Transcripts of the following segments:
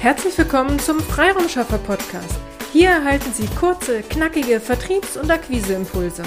Herzlich willkommen zum Freiraumschaffer Podcast. Hier erhalten Sie kurze, knackige Vertriebs- und Akquiseimpulse.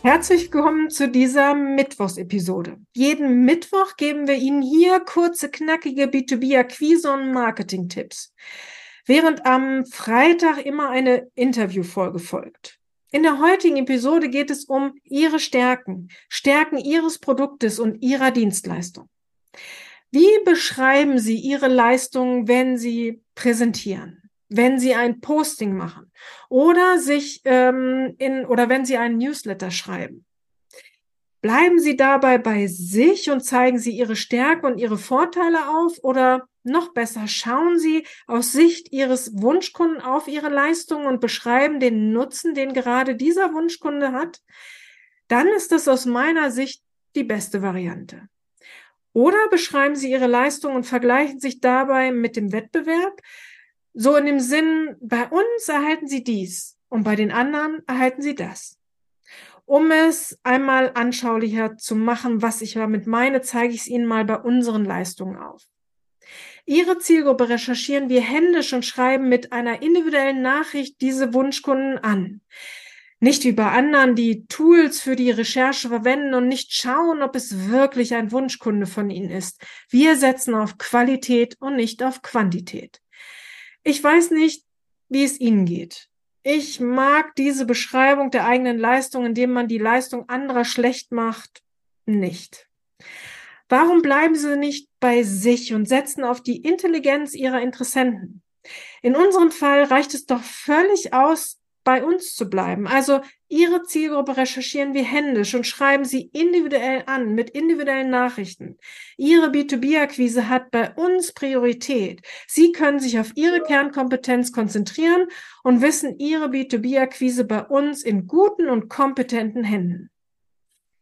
Herzlich willkommen zu dieser Mittwochsepisode. Jeden Mittwoch geben wir Ihnen hier kurze, knackige B2B-Akquise- und Marketing-Tipps, während am Freitag immer eine Interviewfolge folgt. In der heutigen Episode geht es um Ihre Stärken, Stärken Ihres Produktes und Ihrer Dienstleistung. Wie beschreiben Sie Ihre Leistungen, wenn Sie präsentieren, wenn Sie ein Posting machen oder sich ähm, in oder wenn Sie einen Newsletter schreiben? Bleiben Sie dabei bei sich und zeigen Sie Ihre Stärken und Ihre Vorteile auf oder noch besser, schauen Sie aus Sicht Ihres Wunschkunden auf Ihre Leistungen und beschreiben den Nutzen, den gerade dieser Wunschkunde hat? Dann ist das aus meiner Sicht die beste Variante. Oder beschreiben Sie Ihre Leistung und vergleichen sich dabei mit dem Wettbewerb. So in dem Sinn, bei uns erhalten Sie dies und bei den anderen erhalten Sie das. Um es einmal anschaulicher zu machen, was ich damit meine, zeige ich es Ihnen mal bei unseren Leistungen auf. Ihre Zielgruppe recherchieren wir händisch und schreiben mit einer individuellen Nachricht diese Wunschkunden an nicht wie bei anderen die Tools für die Recherche verwenden und nicht schauen, ob es wirklich ein Wunschkunde von Ihnen ist. Wir setzen auf Qualität und nicht auf Quantität. Ich weiß nicht, wie es Ihnen geht. Ich mag diese Beschreibung der eigenen Leistung, indem man die Leistung anderer schlecht macht, nicht. Warum bleiben Sie nicht bei sich und setzen auf die Intelligenz Ihrer Interessenten? In unserem Fall reicht es doch völlig aus, bei uns zu bleiben. Also Ihre Zielgruppe recherchieren wir händisch und schreiben Sie individuell an mit individuellen Nachrichten. Ihre B2B-Akquise hat bei uns Priorität. Sie können sich auf Ihre Kernkompetenz konzentrieren und wissen Ihre B2B-Akquise bei uns in guten und kompetenten Händen.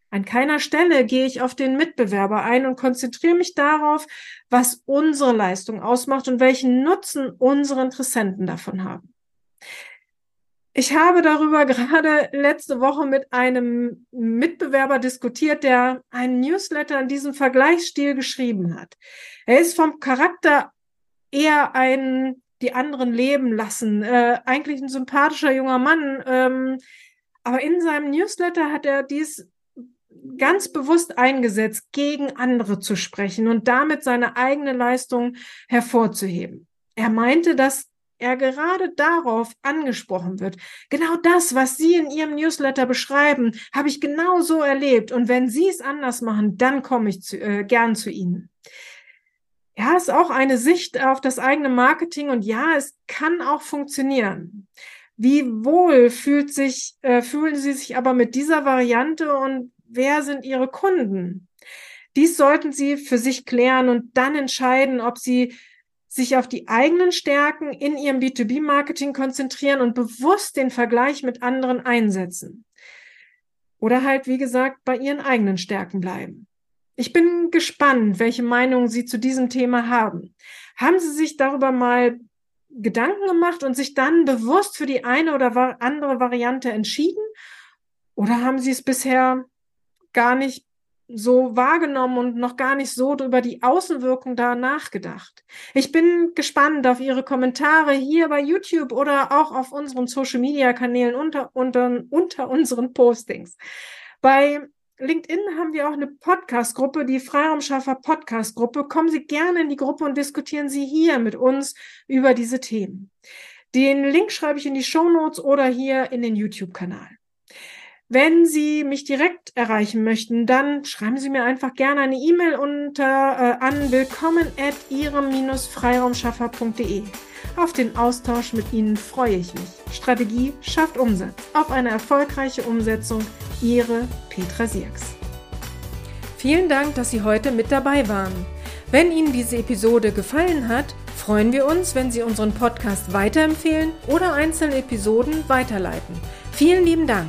An keiner Stelle gehe ich auf den Mitbewerber ein und konzentriere mich darauf, was unsere Leistung ausmacht und welchen Nutzen unsere Interessenten davon haben. Ich habe darüber gerade letzte Woche mit einem Mitbewerber diskutiert, der einen Newsletter in diesem Vergleichsstil geschrieben hat. Er ist vom Charakter eher ein die anderen leben lassen, äh, eigentlich ein sympathischer junger Mann, ähm, aber in seinem Newsletter hat er dies ganz bewusst eingesetzt, gegen andere zu sprechen und damit seine eigene Leistung hervorzuheben. Er meinte, dass er gerade darauf angesprochen wird. Genau das, was Sie in Ihrem Newsletter beschreiben, habe ich genau so erlebt. Und wenn Sie es anders machen, dann komme ich zu, äh, gern zu Ihnen. Ja, ist auch eine Sicht auf das eigene Marketing und ja, es kann auch funktionieren. Wie wohl fühlt sich, äh, fühlen Sie sich aber mit dieser Variante und wer sind Ihre Kunden? Dies sollten Sie für sich klären und dann entscheiden, ob Sie sich auf die eigenen Stärken in ihrem B2B-Marketing konzentrieren und bewusst den Vergleich mit anderen einsetzen. Oder halt, wie gesagt, bei ihren eigenen Stärken bleiben. Ich bin gespannt, welche Meinungen Sie zu diesem Thema haben. Haben Sie sich darüber mal Gedanken gemacht und sich dann bewusst für die eine oder andere Variante entschieden? Oder haben Sie es bisher gar nicht so wahrgenommen und noch gar nicht so über die Außenwirkung da nachgedacht. Ich bin gespannt auf Ihre Kommentare hier bei YouTube oder auch auf unseren Social Media Kanälen unter, unter, unter unseren Postings. Bei LinkedIn haben wir auch eine Podcast-Gruppe, die Freiraumschaffer Podcast-Gruppe. Kommen Sie gerne in die Gruppe und diskutieren Sie hier mit uns über diese Themen. Den Link schreibe ich in die Show Notes oder hier in den YouTube-Kanal. Wenn Sie mich direkt erreichen möchten, dann schreiben Sie mir einfach gerne eine E-Mail unter äh, an willkommen at ihrem-freiraumschaffer.de. Auf den Austausch mit Ihnen freue ich mich. Strategie schafft Umsatz. Auf eine erfolgreiche Umsetzung. Ihre Petra Sierks. Vielen Dank, dass Sie heute mit dabei waren. Wenn Ihnen diese Episode gefallen hat, freuen wir uns, wenn Sie unseren Podcast weiterempfehlen oder einzelne Episoden weiterleiten. Vielen lieben Dank.